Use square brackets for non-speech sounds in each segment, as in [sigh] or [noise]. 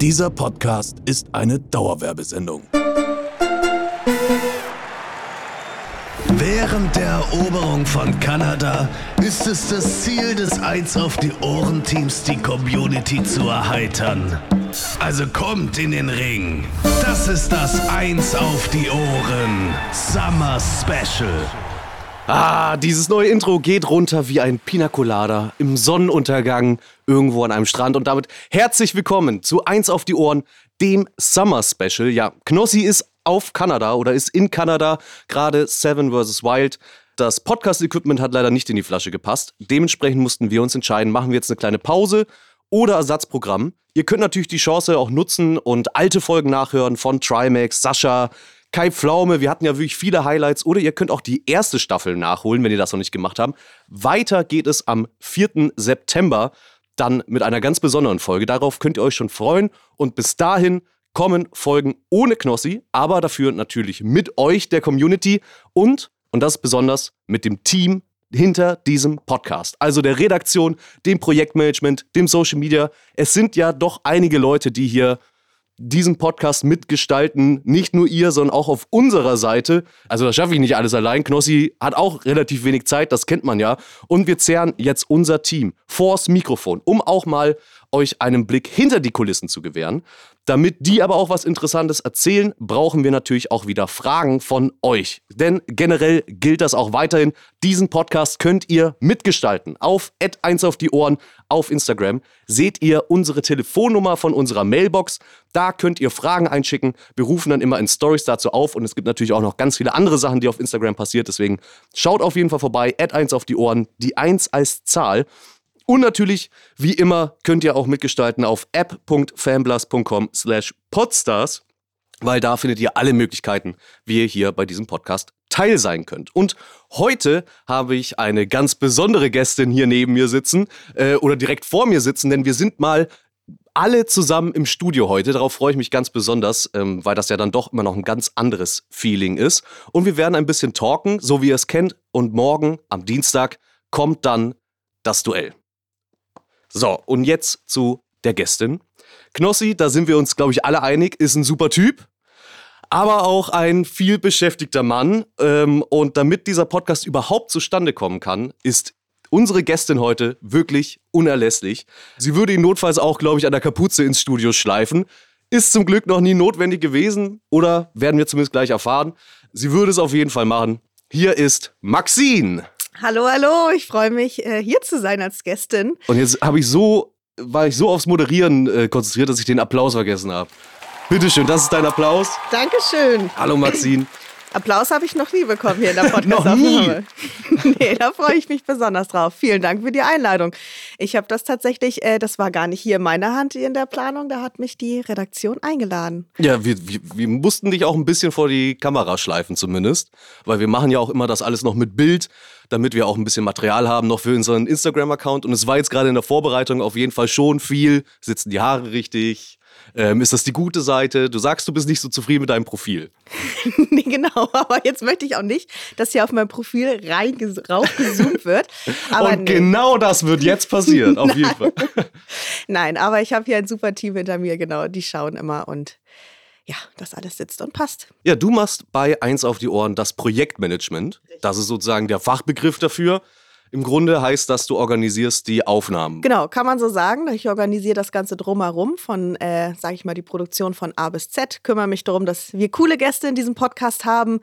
Dieser Podcast ist eine Dauerwerbesendung. Während der Eroberung von Kanada ist es das Ziel des Eins auf die Ohren Teams, die Community zu erheitern. Also kommt in den Ring. Das ist das Eins auf die Ohren Summer Special. Ah, dieses neue Intro geht runter wie ein Pina Colada im Sonnenuntergang irgendwo an einem Strand. Und damit herzlich willkommen zu Eins auf die Ohren, dem Summer Special. Ja, Knossi ist auf Kanada oder ist in Kanada, gerade Seven vs. Wild. Das Podcast-Equipment hat leider nicht in die Flasche gepasst. Dementsprechend mussten wir uns entscheiden, machen wir jetzt eine kleine Pause oder Ersatzprogramm. Ihr könnt natürlich die Chance auch nutzen und alte Folgen nachhören von Trimax, Sascha, Kai Pflaume, wir hatten ja wirklich viele Highlights. Oder ihr könnt auch die erste Staffel nachholen, wenn ihr das noch nicht gemacht habt. Weiter geht es am 4. September dann mit einer ganz besonderen Folge. Darauf könnt ihr euch schon freuen. Und bis dahin kommen Folgen ohne Knossi, aber dafür natürlich mit euch, der Community und, und das besonders, mit dem Team hinter diesem Podcast. Also der Redaktion, dem Projektmanagement, dem Social Media. Es sind ja doch einige Leute, die hier diesen Podcast mitgestalten. Nicht nur ihr, sondern auch auf unserer Seite. Also das schaffe ich nicht alles allein. Knossi hat auch relativ wenig Zeit, das kennt man ja. Und wir zehren jetzt unser Team vors Mikrofon, um auch mal euch einen Blick hinter die Kulissen zu gewähren. Damit die aber auch was Interessantes erzählen, brauchen wir natürlich auch wieder Fragen von euch. Denn generell gilt das auch weiterhin. Diesen Podcast könnt ihr mitgestalten. Auf 1 auf die Ohren auf Instagram seht ihr unsere Telefonnummer von unserer Mailbox. Da könnt ihr Fragen einschicken. Wir rufen dann immer in Stories dazu auf und es gibt natürlich auch noch ganz viele andere Sachen, die auf Instagram passiert. Deswegen schaut auf jeden Fall vorbei. 1 auf die Ohren. Die 1 als Zahl. Und natürlich, wie immer, könnt ihr auch mitgestalten auf app.fanblast.com slash podstars, weil da findet ihr alle Möglichkeiten, wie ihr hier bei diesem Podcast Teil sein könnt. Und heute habe ich eine ganz besondere Gästin hier neben mir sitzen äh, oder direkt vor mir sitzen, denn wir sind mal alle zusammen im Studio heute. Darauf freue ich mich ganz besonders, ähm, weil das ja dann doch immer noch ein ganz anderes Feeling ist. Und wir werden ein bisschen talken, so wie ihr es kennt. Und morgen am Dienstag kommt dann das Duell. So, und jetzt zu der Gästin. Knossi, da sind wir uns, glaube ich, alle einig, ist ein super Typ, aber auch ein viel beschäftigter Mann. Ähm, und damit dieser Podcast überhaupt zustande kommen kann, ist unsere Gästin heute wirklich unerlässlich. Sie würde ihn notfalls auch, glaube ich, an der Kapuze ins Studio schleifen. Ist zum Glück noch nie notwendig gewesen oder werden wir zumindest gleich erfahren. Sie würde es auf jeden Fall machen. Hier ist Maxine. Hallo, hallo, ich freue mich, äh, hier zu sein als Gästin. Und jetzt habe ich so, war ich so aufs Moderieren äh, konzentriert, dass ich den Applaus vergessen habe. Bitteschön, das ist dein Applaus. Dankeschön. Hallo Maxine. Applaus habe ich noch nie bekommen hier in der [laughs] podcast Noch nie? [laughs] nee, da freue ich mich besonders drauf. Vielen Dank für die Einladung. Ich habe das tatsächlich, äh, das war gar nicht hier in meiner Hand in der Planung, da hat mich die Redaktion eingeladen. Ja, wir, wir, wir mussten dich auch ein bisschen vor die Kamera schleifen zumindest, weil wir machen ja auch immer das alles noch mit Bild, damit wir auch ein bisschen Material haben noch für unseren Instagram-Account. Und es war jetzt gerade in der Vorbereitung auf jeden Fall schon viel. Sitzen die Haare richtig? Ähm, ist das die gute Seite? Du sagst, du bist nicht so zufrieden mit deinem Profil. [laughs] nee, genau. Aber jetzt möchte ich auch nicht, dass hier auf mein Profil raufgezoomt wird. [laughs] Aber Und nee. genau das wird jetzt passieren, auf jeden [laughs] Fall. Nein, aber ich habe hier ein super Team hinter mir, genau. Die schauen immer und ja, das alles sitzt und passt. Ja, du machst bei Eins auf die Ohren das Projektmanagement. Das ist sozusagen der Fachbegriff dafür. Im Grunde heißt das, du organisierst die Aufnahmen. Genau, kann man so sagen. Ich organisiere das Ganze drumherum von, äh, sage ich mal, die Produktion von A bis Z. Kümmere mich darum, dass wir coole Gäste in diesem Podcast haben.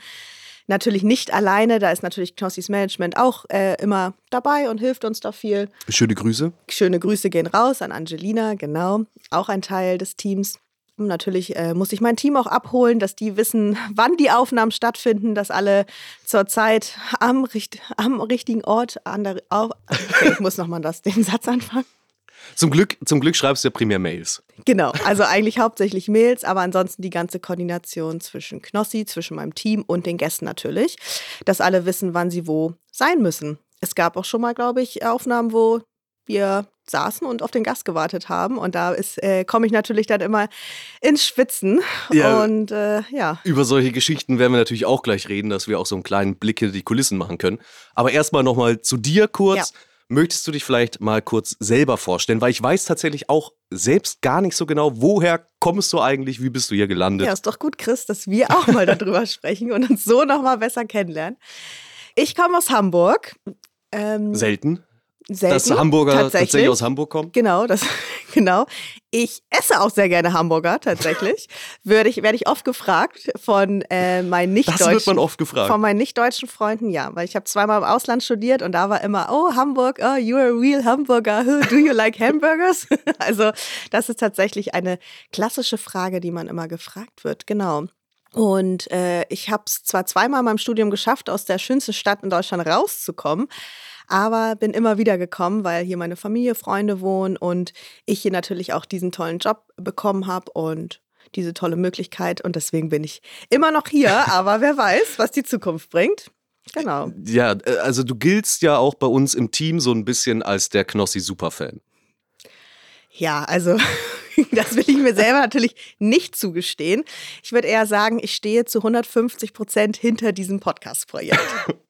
Natürlich nicht alleine, da ist natürlich Knossis Management auch äh, immer dabei und hilft uns da viel. Schöne Grüße. Schöne Grüße gehen raus an Angelina, genau, auch ein Teil des Teams. Natürlich äh, muss ich mein Team auch abholen, dass die wissen, [laughs] wann die Aufnahmen stattfinden, dass alle zur Zeit am, richt am richtigen Ort an der. Auf okay, ich muss nochmal den Satz anfangen. Zum Glück, zum Glück schreibst du ja primär Mails. Genau, also eigentlich hauptsächlich Mails, aber ansonsten die ganze Koordination zwischen Knossi, zwischen meinem Team und den Gästen natürlich, dass alle wissen, wann sie wo sein müssen. Es gab auch schon mal, glaube ich, Aufnahmen, wo wir saßen und auf den Gast gewartet haben. Und da äh, komme ich natürlich dann immer ins Schwitzen. Ja. Und äh, ja. Über solche Geschichten werden wir natürlich auch gleich reden, dass wir auch so einen kleinen Blick hinter die Kulissen machen können. Aber erstmal nochmal zu dir kurz. Ja. möchtest du dich vielleicht mal kurz selber vorstellen? Weil ich weiß tatsächlich auch selbst gar nicht so genau, woher kommst du eigentlich, wie bist du hier gelandet? Ja, ist doch gut, Chris, dass wir auch mal darüber [laughs] sprechen und uns so nochmal besser kennenlernen. Ich komme aus Hamburg. Ähm, Selten. Selten, dass Hamburger tatsächlich. tatsächlich aus Hamburg kommen? Genau, das, [laughs] genau. Ich esse auch sehr gerne Hamburger, tatsächlich. Würde ich, werde ich oft gefragt von äh, meinen nicht-deutschen. Das wird man oft gefragt. Von meinen nicht-deutschen Freunden, ja. Weil ich habe zweimal im Ausland studiert und da war immer, oh, Hamburg, oh, you're a real Hamburger. Do you like hamburgers? [laughs] also, das ist tatsächlich eine klassische Frage, die man immer gefragt wird. Genau. Und äh, ich habe es zwar zweimal in meinem Studium geschafft, aus der schönsten Stadt in Deutschland rauszukommen, aber bin immer wieder gekommen, weil hier meine Familie, Freunde wohnen und ich hier natürlich auch diesen tollen Job bekommen habe und diese tolle Möglichkeit. Und deswegen bin ich immer noch hier, [laughs] aber wer weiß, was die Zukunft bringt. Genau. Ja, äh, also du giltst ja auch bei uns im Team so ein bisschen als der Knossi-Superfan. Ja, also [laughs] das will ich mir selber natürlich nicht zugestehen. Ich würde eher sagen, ich stehe zu 150 Prozent hinter diesem Podcast-Projekt. [laughs]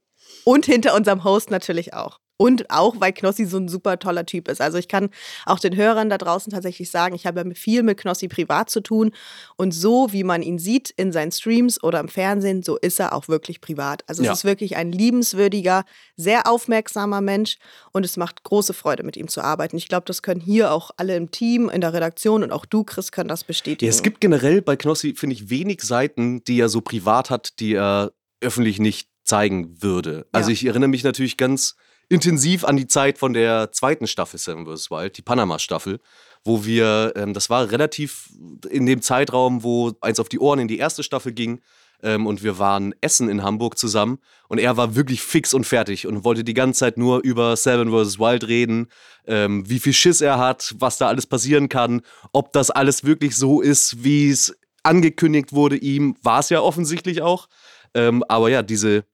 Und hinter unserem Host natürlich auch. Und auch, weil Knossi so ein super toller Typ ist. Also ich kann auch den Hörern da draußen tatsächlich sagen, ich habe viel mit Knossi privat zu tun. Und so, wie man ihn sieht in seinen Streams oder im Fernsehen, so ist er auch wirklich privat. Also ja. es ist wirklich ein liebenswürdiger, sehr aufmerksamer Mensch. Und es macht große Freude, mit ihm zu arbeiten. Ich glaube, das können hier auch alle im Team, in der Redaktion und auch du, Chris, können das bestätigen. Ja, es gibt generell bei Knossi, finde ich, wenig Seiten, die er so privat hat, die er öffentlich nicht zeigen würde. Also ja. ich erinnere mich natürlich ganz intensiv an die Zeit von der zweiten Staffel Seven vs. Wild, die Panama-Staffel, wo wir, ähm, das war relativ in dem Zeitraum, wo eins auf die Ohren in die erste Staffel ging. Ähm, und wir waren essen in Hamburg zusammen und er war wirklich fix und fertig und wollte die ganze Zeit nur über Seven vs. Wild reden, ähm, wie viel Schiss er hat, was da alles passieren kann, ob das alles wirklich so ist, wie es angekündigt wurde ihm, war es ja offensichtlich auch. Ähm, aber ja, diese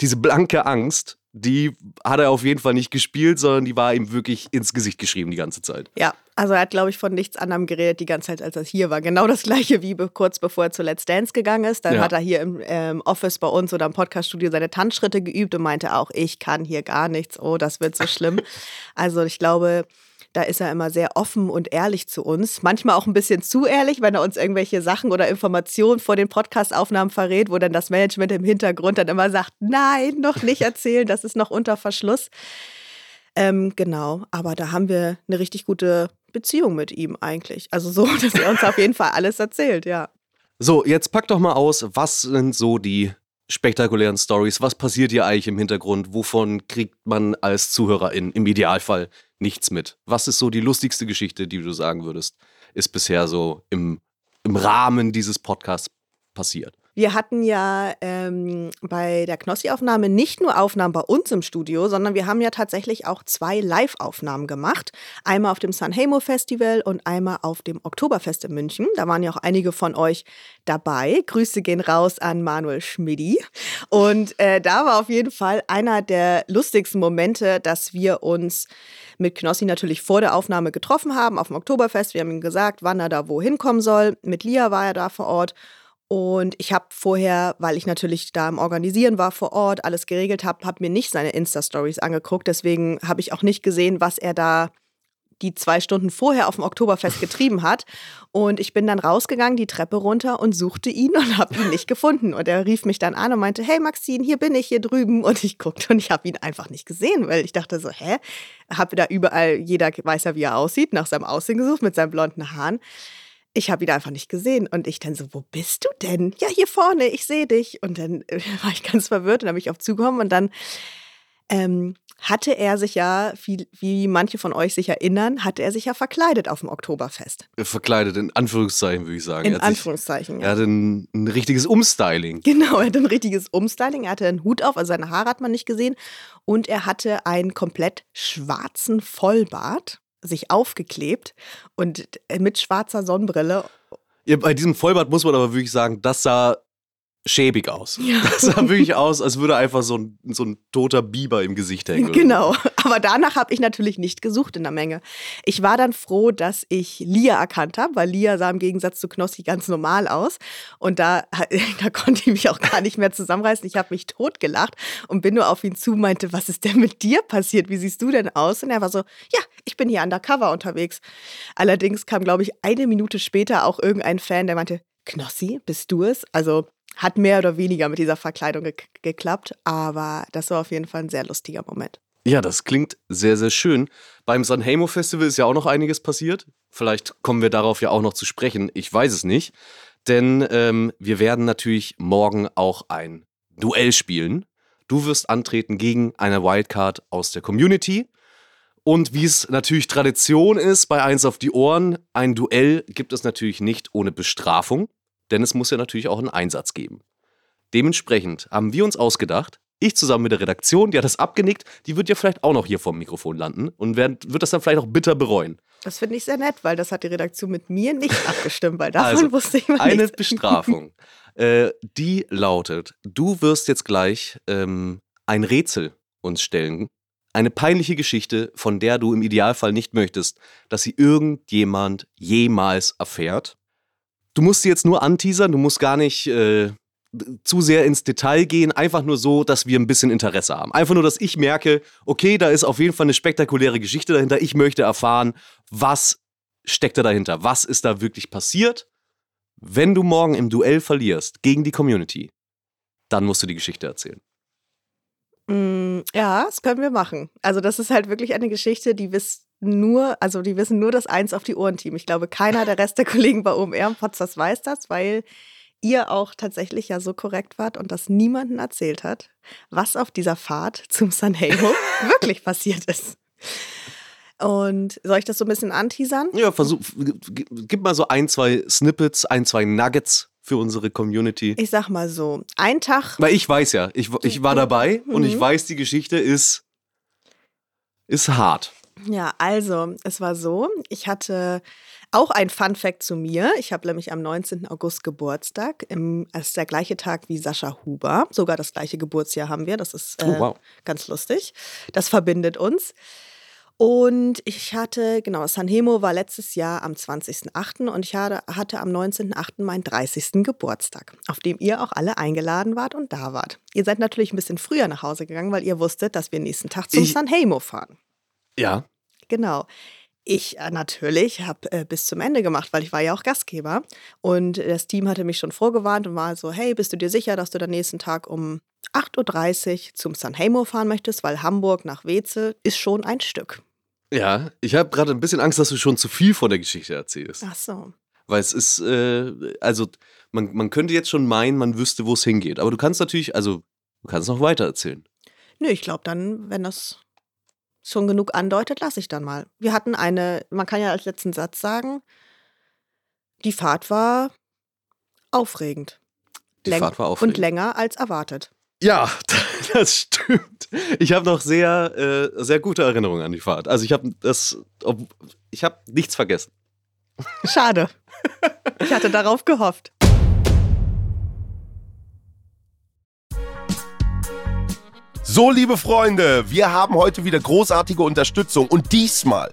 diese blanke Angst, die hat er auf jeden Fall nicht gespielt, sondern die war ihm wirklich ins Gesicht geschrieben die ganze Zeit. Ja, also er hat, glaube ich, von nichts anderem geredet die ganze Zeit, als er hier war. Genau das gleiche wie kurz bevor er zu Let's Dance gegangen ist. Dann ja. hat er hier im ähm, Office bei uns oder im Podcaststudio seine Tanzschritte geübt und meinte auch, ich kann hier gar nichts. Oh, das wird so schlimm. [laughs] also ich glaube, da ist er immer sehr offen und ehrlich zu uns. Manchmal auch ein bisschen zu ehrlich, wenn er uns irgendwelche Sachen oder Informationen vor den Podcast-Aufnahmen verrät, wo dann das Management im Hintergrund dann immer sagt, nein, noch nicht erzählen, das ist noch unter Verschluss. Ähm, genau, aber da haben wir eine richtig gute Beziehung mit ihm eigentlich. Also so, [laughs] dass er uns auf jeden Fall alles erzählt, ja. So, jetzt pack doch mal aus, was sind so die spektakulären Stories? Was passiert hier eigentlich im Hintergrund? Wovon kriegt man als Zuhörerin im Idealfall nichts mit? Was ist so die lustigste Geschichte, die du sagen würdest, ist bisher so im, im Rahmen dieses Podcasts passiert? Wir hatten ja ähm, bei der Knossi-Aufnahme nicht nur Aufnahmen bei uns im Studio, sondern wir haben ja tatsächlich auch zwei Live-Aufnahmen gemacht. Einmal auf dem Sanremo Festival und einmal auf dem Oktoberfest in München. Da waren ja auch einige von euch dabei. Grüße gehen raus an Manuel Schmidi. Und äh, da war auf jeden Fall einer der lustigsten Momente, dass wir uns mit Knossi natürlich vor der Aufnahme getroffen haben auf dem Oktoberfest. Wir haben ihm gesagt, wann er da wohin kommen soll. Mit Lia war er da vor Ort. Und ich habe vorher, weil ich natürlich da im Organisieren war vor Ort, alles geregelt habe, habe mir nicht seine Insta-Stories angeguckt. Deswegen habe ich auch nicht gesehen, was er da die zwei Stunden vorher auf dem Oktoberfest [laughs] getrieben hat. Und ich bin dann rausgegangen, die Treppe runter und suchte ihn und habe ihn nicht gefunden. Und er rief mich dann an und meinte, hey Maxine, hier bin ich, hier drüben. Und ich guckte und ich habe ihn einfach nicht gesehen, weil ich dachte so, hä? Habe da überall, jeder weiß ja, wie er aussieht, nach seinem Aussehen gesucht mit seinen blonden Haaren ich habe ihn einfach nicht gesehen. Und ich dann so, wo bist du denn? Ja, hier vorne, ich sehe dich. Und dann äh, [laughs] war ich ganz verwirrt und dann bin ich auf zugekommen und dann ähm, hatte er sich ja, wie, wie, manche von euch sich erinnern, hatte er sich ja verkleidet auf dem Oktoberfest. Äh, verkleidet, in Anführungszeichen, würde ich sagen. In Anführungszeichen, sich, ja. Er hatte ein, ein, richtiges Umstyling. Genau, er hatte ein richtiges Umstyling. Er hatte einen Hut auf, also seine Haare hat man nicht gesehen. Und er hatte einen komplett schwarzen Vollbart sich aufgeklebt und äh, mit schwarzer Sonnenbrille. Ja, bei diesem Vollbart muss man aber wirklich sagen, das sah schäbig aus. Ja. [laughs] Das sah wirklich aus, als würde einfach so ein, so ein toter Biber im Gesicht hängen. Genau, aber danach habe ich natürlich nicht gesucht in der Menge. Ich war dann froh, dass ich Lia erkannt habe, weil Lia sah im Gegensatz zu Knossi ganz normal aus. Und da, [laughs] da konnte ich mich auch gar nicht mehr zusammenreißen. Ich habe mich totgelacht und bin nur auf ihn zu, meinte, was ist denn mit dir passiert? Wie siehst du denn aus? Und er war so, ja, ich bin hier undercover unterwegs. Allerdings kam, glaube ich, eine Minute später auch irgendein Fan, der meinte, Knossi, bist du es? Also hat mehr oder weniger mit dieser Verkleidung ge geklappt, aber das war auf jeden Fall ein sehr lustiger Moment. Ja, das klingt sehr, sehr schön. Beim Sanheimo Festival ist ja auch noch einiges passiert. Vielleicht kommen wir darauf ja auch noch zu sprechen. Ich weiß es nicht. Denn ähm, wir werden natürlich morgen auch ein Duell spielen. Du wirst antreten gegen eine Wildcard aus der Community. Und wie es natürlich Tradition ist bei Eins auf die Ohren, ein Duell gibt es natürlich nicht ohne Bestrafung denn es muss ja natürlich auch einen Einsatz geben. Dementsprechend haben wir uns ausgedacht, ich zusammen mit der Redaktion, die hat das abgenickt, die wird ja vielleicht auch noch hier vorm Mikrofon landen und wird, wird das dann vielleicht auch bitter bereuen. Das finde ich sehr nett, weil das hat die Redaktion mit mir nicht [laughs] abgestimmt, weil davon also, wusste ich mal Eine nichts. Bestrafung, äh, die lautet, du wirst jetzt gleich ähm, ein Rätsel uns stellen, eine peinliche Geschichte, von der du im Idealfall nicht möchtest, dass sie irgendjemand jemals erfährt. Du musst sie jetzt nur anteasern, du musst gar nicht äh, zu sehr ins Detail gehen, einfach nur so, dass wir ein bisschen Interesse haben. Einfach nur, dass ich merke, okay, da ist auf jeden Fall eine spektakuläre Geschichte dahinter. Ich möchte erfahren, was steckt da dahinter? Was ist da wirklich passiert? Wenn du morgen im Duell verlierst gegen die Community, dann musst du die Geschichte erzählen. Mm, ja, das können wir machen. Also, das ist halt wirklich eine Geschichte, die wisst nur, also die wissen nur das Eins auf die Ohren-Team. Ich glaube, keiner der Rest der [laughs] Kollegen bei OMR und Potsdam weiß das, weil ihr auch tatsächlich ja so korrekt wart und das niemandem erzählt hat, was auf dieser Fahrt zum Sanheimo [laughs] wirklich passiert ist. Und soll ich das so ein bisschen anteasern? Ja, versuch, gib mal so ein, zwei Snippets, ein, zwei Nuggets für unsere Community. Ich sag mal so, ein Tag. Weil ich weiß ja, ich, ich war dabei mhm. und ich mhm. weiß, die Geschichte ist, ist hart. Ja, also es war so, ich hatte auch ein Fun Fact zu mir. Ich habe nämlich am 19. August Geburtstag. Im, es ist der gleiche Tag wie Sascha Huber. Sogar das gleiche Geburtsjahr haben wir. Das ist oh, äh, oh, wow. ganz lustig. Das verbindet uns. Und ich hatte, genau, Sanhemo war letztes Jahr am 20.08. und ich hatte, hatte am 19.08. meinen 30. Geburtstag, auf dem ihr auch alle eingeladen wart und da wart. Ihr seid natürlich ein bisschen früher nach Hause gegangen, weil ihr wusstet, dass wir nächsten Tag zum ich, Sanhemo fahren. Ja. Genau. Ich äh, natürlich habe äh, bis zum Ende gemacht, weil ich war ja auch Gastgeber. Und das Team hatte mich schon vorgewarnt und war so, hey, bist du dir sicher, dass du den nächsten Tag um 8.30 Uhr zum Sanheimo fahren möchtest? Weil Hamburg nach Weze ist schon ein Stück. Ja, ich habe gerade ein bisschen Angst, dass du schon zu viel von der Geschichte erzählst. Ach so. Weil es ist, äh, also man, man könnte jetzt schon meinen, man wüsste, wo es hingeht. Aber du kannst natürlich, also du kannst noch weiter erzählen. Nö, ich glaube dann, wenn das schon genug andeutet, lasse ich dann mal. Wir hatten eine, man kann ja als letzten Satz sagen, die Fahrt war aufregend. Die Läng Fahrt war aufregend. Und länger als erwartet. Ja, [laughs] das stimmt. Ich habe noch sehr, äh, sehr gute Erinnerungen an die Fahrt. Also ich habe das, ich habe nichts vergessen. Schade. Ich hatte darauf gehofft. So, liebe Freunde, wir haben heute wieder großartige Unterstützung und diesmal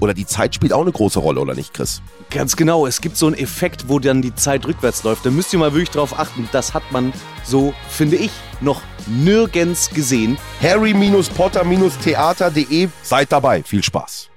oder die Zeit spielt auch eine große Rolle, oder nicht, Chris? Ganz genau. Es gibt so einen Effekt, wo dann die Zeit rückwärts läuft. Da müsst ihr mal wirklich drauf achten. Das hat man so, finde ich, noch nirgends gesehen. Harry-Potter-Theater.de. Seid dabei. Viel Spaß.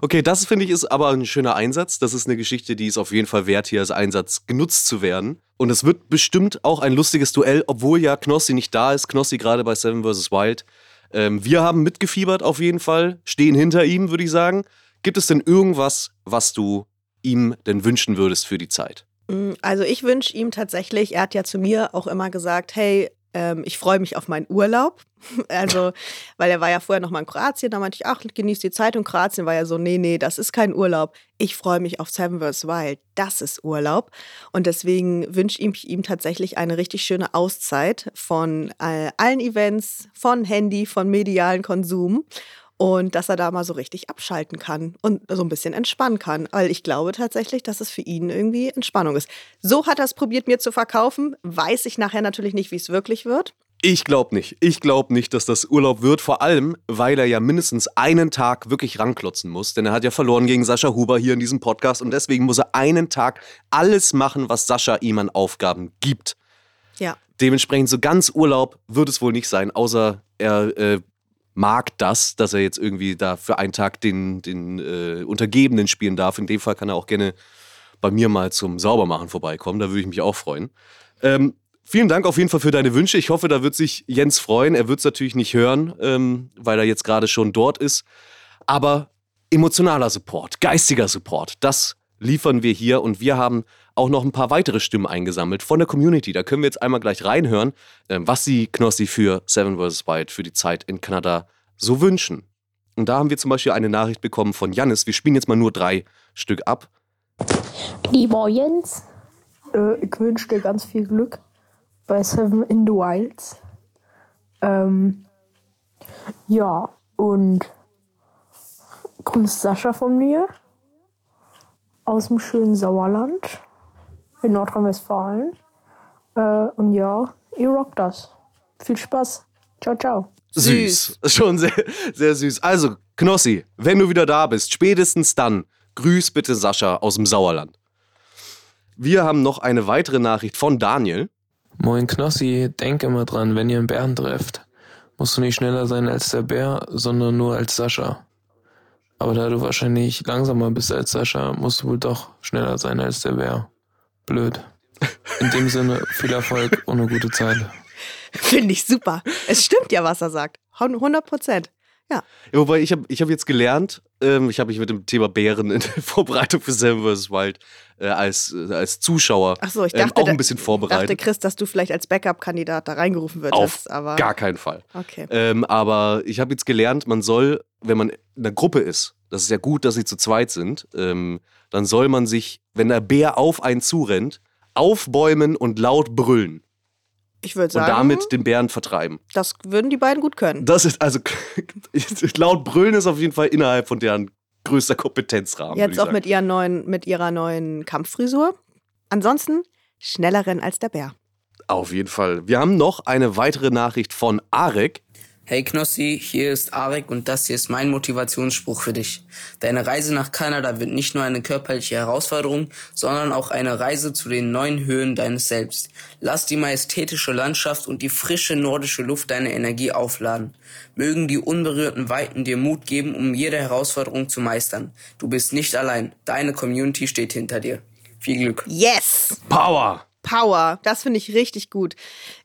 Okay, das finde ich ist aber ein schöner Einsatz. Das ist eine Geschichte, die ist auf jeden Fall wert, hier als Einsatz genutzt zu werden. Und es wird bestimmt auch ein lustiges Duell, obwohl ja Knossi nicht da ist. Knossi gerade bei Seven vs. Wild. Ähm, wir haben mitgefiebert auf jeden Fall, stehen hinter ihm, würde ich sagen. Gibt es denn irgendwas, was du ihm denn wünschen würdest für die Zeit? Mm, also ich wünsche ihm tatsächlich, er hat ja zu mir auch immer gesagt, hey, ähm, ich freue mich auf meinen Urlaub. [laughs] Also, weil er war ja vorher noch mal in Kroatien, da meinte ich, ach, genieß die Zeit. Und Kroatien war ja so, nee, nee, das ist kein Urlaub. Ich freue mich auf Seven vs. Wild. Das ist Urlaub. Und deswegen wünsche ich ihm tatsächlich eine richtig schöne Auszeit von äh, allen Events, von Handy, von medialen Konsum und dass er da mal so richtig abschalten kann und so ein bisschen entspannen kann. Weil ich glaube tatsächlich, dass es für ihn irgendwie Entspannung ist. So hat er es probiert, mir zu verkaufen. Weiß ich nachher natürlich nicht, wie es wirklich wird. Ich glaube nicht. Ich glaube nicht, dass das Urlaub wird. Vor allem, weil er ja mindestens einen Tag wirklich ranklotzen muss. Denn er hat ja verloren gegen Sascha Huber hier in diesem Podcast. Und deswegen muss er einen Tag alles machen, was Sascha ihm an Aufgaben gibt. Ja. Dementsprechend so ganz Urlaub wird es wohl nicht sein, außer er äh, mag das, dass er jetzt irgendwie da für einen Tag den, den äh, Untergebenen spielen darf. In dem Fall kann er auch gerne bei mir mal zum Saubermachen vorbeikommen. Da würde ich mich auch freuen. Ähm, vielen Dank auf jeden Fall für deine Wünsche. Ich hoffe, da wird sich Jens freuen. Er wird es natürlich nicht hören, ähm, weil er jetzt gerade schon dort ist. Aber emotionaler Support, geistiger Support, das liefern wir hier und wir haben auch noch ein paar weitere Stimmen eingesammelt von der Community. Da können wir jetzt einmal gleich reinhören, ähm, was sie Knossi für Seven vs. Wild für die Zeit in Kanada so wünschen. Und da haben wir zum Beispiel eine Nachricht bekommen von Jannis. Wir spielen jetzt mal nur drei Stück ab. Lieber Jens, äh, ich wünsche dir ganz viel Glück bei Seven in the Wilds. Ähm, ja, und grüß Sascha von mir aus dem schönen Sauerland in Nordrhein-Westfalen. Äh, und ja, ihr rockt das. Viel Spaß. Ciao, ciao. Süß. Schon sehr, sehr süß. Also, Knossi, wenn du wieder da bist, spätestens dann, grüß bitte Sascha aus dem Sauerland. Wir haben noch eine weitere Nachricht von Daniel. Moin Knossi, denk immer dran, wenn ihr einen Bären trefft, musst du nicht schneller sein als der Bär, sondern nur als Sascha. Aber da du wahrscheinlich langsamer bist als Sascha, musst du wohl doch schneller sein als der Bär. Blöd. In dem Sinne, viel Erfolg und eine gute Zeit. Finde ich super. Es stimmt ja, was er sagt. 100 Prozent. Ja. ja. Wobei ich habe ich hab jetzt gelernt, ähm, ich habe mich mit dem Thema Bären in der [laughs] Vorbereitung für Seven vs. Wild äh, als, äh, als Zuschauer Ach so, ich ähm, dachte, auch ein bisschen vorbereitet. Ich dachte, Chris, dass du vielleicht als Backup-Kandidat da reingerufen würdest. Auf aber gar keinen Fall. Okay. Ähm, aber ich habe jetzt gelernt, man soll, wenn man in einer Gruppe ist, das ist ja gut, dass sie zu zweit sind, ähm, dann soll man sich, wenn der Bär auf einen zurennt, aufbäumen und laut brüllen. Ich würde sagen. Und damit den Bären vertreiben. Das würden die beiden gut können. Das ist also [laughs] laut brüllen ist auf jeden Fall innerhalb von deren größter Kompetenzrahmen. Jetzt auch mit, ihren neuen, mit ihrer neuen Kampffrisur. Ansonsten schneller rennen als der Bär. Auf jeden Fall. Wir haben noch eine weitere Nachricht von Arek. Hey Knossi, hier ist Arek und das hier ist mein Motivationsspruch für dich. Deine Reise nach Kanada wird nicht nur eine körperliche Herausforderung, sondern auch eine Reise zu den neuen Höhen deines Selbst. Lass die majestätische Landschaft und die frische nordische Luft deine Energie aufladen. Mögen die unberührten Weiten dir Mut geben, um jede Herausforderung zu meistern. Du bist nicht allein. Deine Community steht hinter dir. Viel Glück. Yes! Power! Power. Das finde ich richtig gut.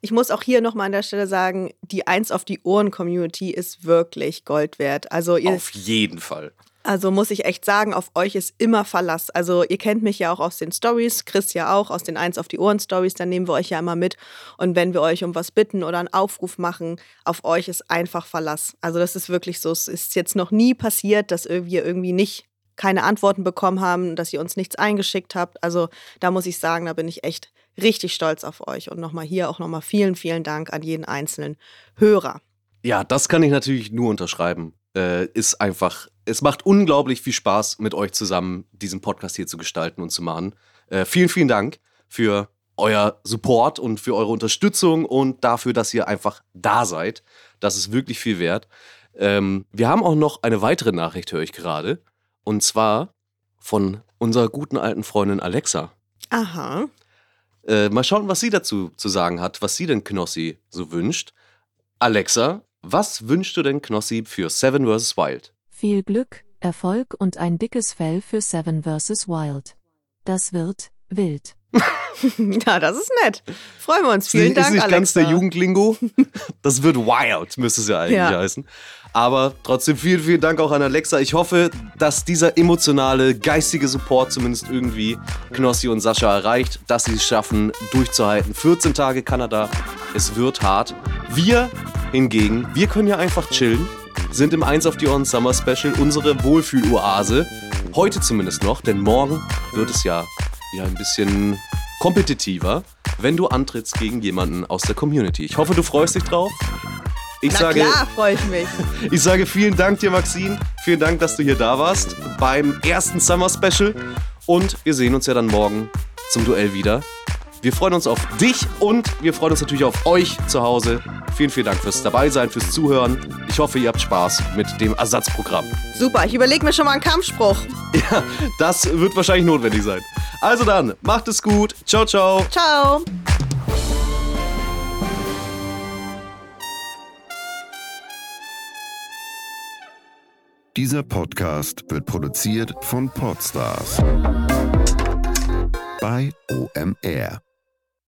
Ich muss auch hier nochmal an der Stelle sagen, die Eins auf die Ohren-Community ist wirklich Gold wert. Also ihr, Auf jeden Fall. also muss ich echt sagen, auf euch ist immer Verlass. Also ihr kennt mich ja auch aus den Stories, Chris ja auch aus den Eins auf die Ohren Stories, da nehmen wir euch ja immer mit. Und wenn wir euch um was bitten oder einen Aufruf machen, auf euch ist einfach Verlass. Also das ist wirklich so. Es ist jetzt noch nie passiert, dass wir irgendwie nicht keine Antworten bekommen haben, dass ihr uns nichts eingeschickt habt. Also da muss ich sagen, da bin ich echt richtig stolz auf euch. Und nochmal hier auch nochmal vielen, vielen Dank an jeden einzelnen Hörer. Ja, das kann ich natürlich nur unterschreiben. Äh, ist einfach, es macht unglaublich viel Spaß, mit euch zusammen diesen Podcast hier zu gestalten und zu machen. Äh, vielen, vielen Dank für euer Support und für eure Unterstützung und dafür, dass ihr einfach da seid. Das ist wirklich viel wert. Ähm, wir haben auch noch eine weitere Nachricht, höre ich gerade. Und zwar von unserer guten alten Freundin Alexa. Aha. Äh, mal schauen, was sie dazu zu sagen hat, was sie denn Knossi so wünscht. Alexa, was wünschst du denn Knossi für Seven vs. Wild? Viel Glück, Erfolg und ein dickes Fell für Seven vs. Wild. Das wird wild. [laughs] Ja, das ist nett. Freuen wir uns. Vielen ist Dank, nicht Alexa. ganz der Jugendlingo. Das wird wild, müsste es ja eigentlich Ja. heißen. Aber trotzdem vielen, vielen Dank auch an Alexa. Ich hoffe, dass dieser emotionale, geistige Support zumindest irgendwie Knossi und Sascha erreicht, dass sie es schaffen, durchzuhalten. 14 Tage Kanada, es wird hart. Wir hingegen, wir können ja einfach chillen, sind im 1 auf die Ohren Summer Special unsere Wohlfühloase. Heute zumindest noch, denn morgen wird es ja, ja ein bisschen kompetitiver, wenn du antrittst gegen jemanden aus der Community. Ich hoffe, du freust dich drauf. Ich Na sage, klar, freue ich mich. ich sage vielen Dank dir, Maxine. Vielen Dank, dass du hier da warst beim ersten Summer Special. Und wir sehen uns ja dann morgen zum Duell wieder. Wir freuen uns auf dich und wir freuen uns natürlich auf euch zu Hause. Vielen, vielen Dank fürs Dabeisein, fürs Zuhören. Ich hoffe, ihr habt Spaß mit dem Ersatzprogramm. Super, ich überlege mir schon mal einen Kampfspruch. [laughs] Ja, das wird wahrscheinlich notwendig sein. Also dann, macht es gut. Ciao, ciao. Ciao. Dieser Podcast wird produziert von Podstars bei OMR.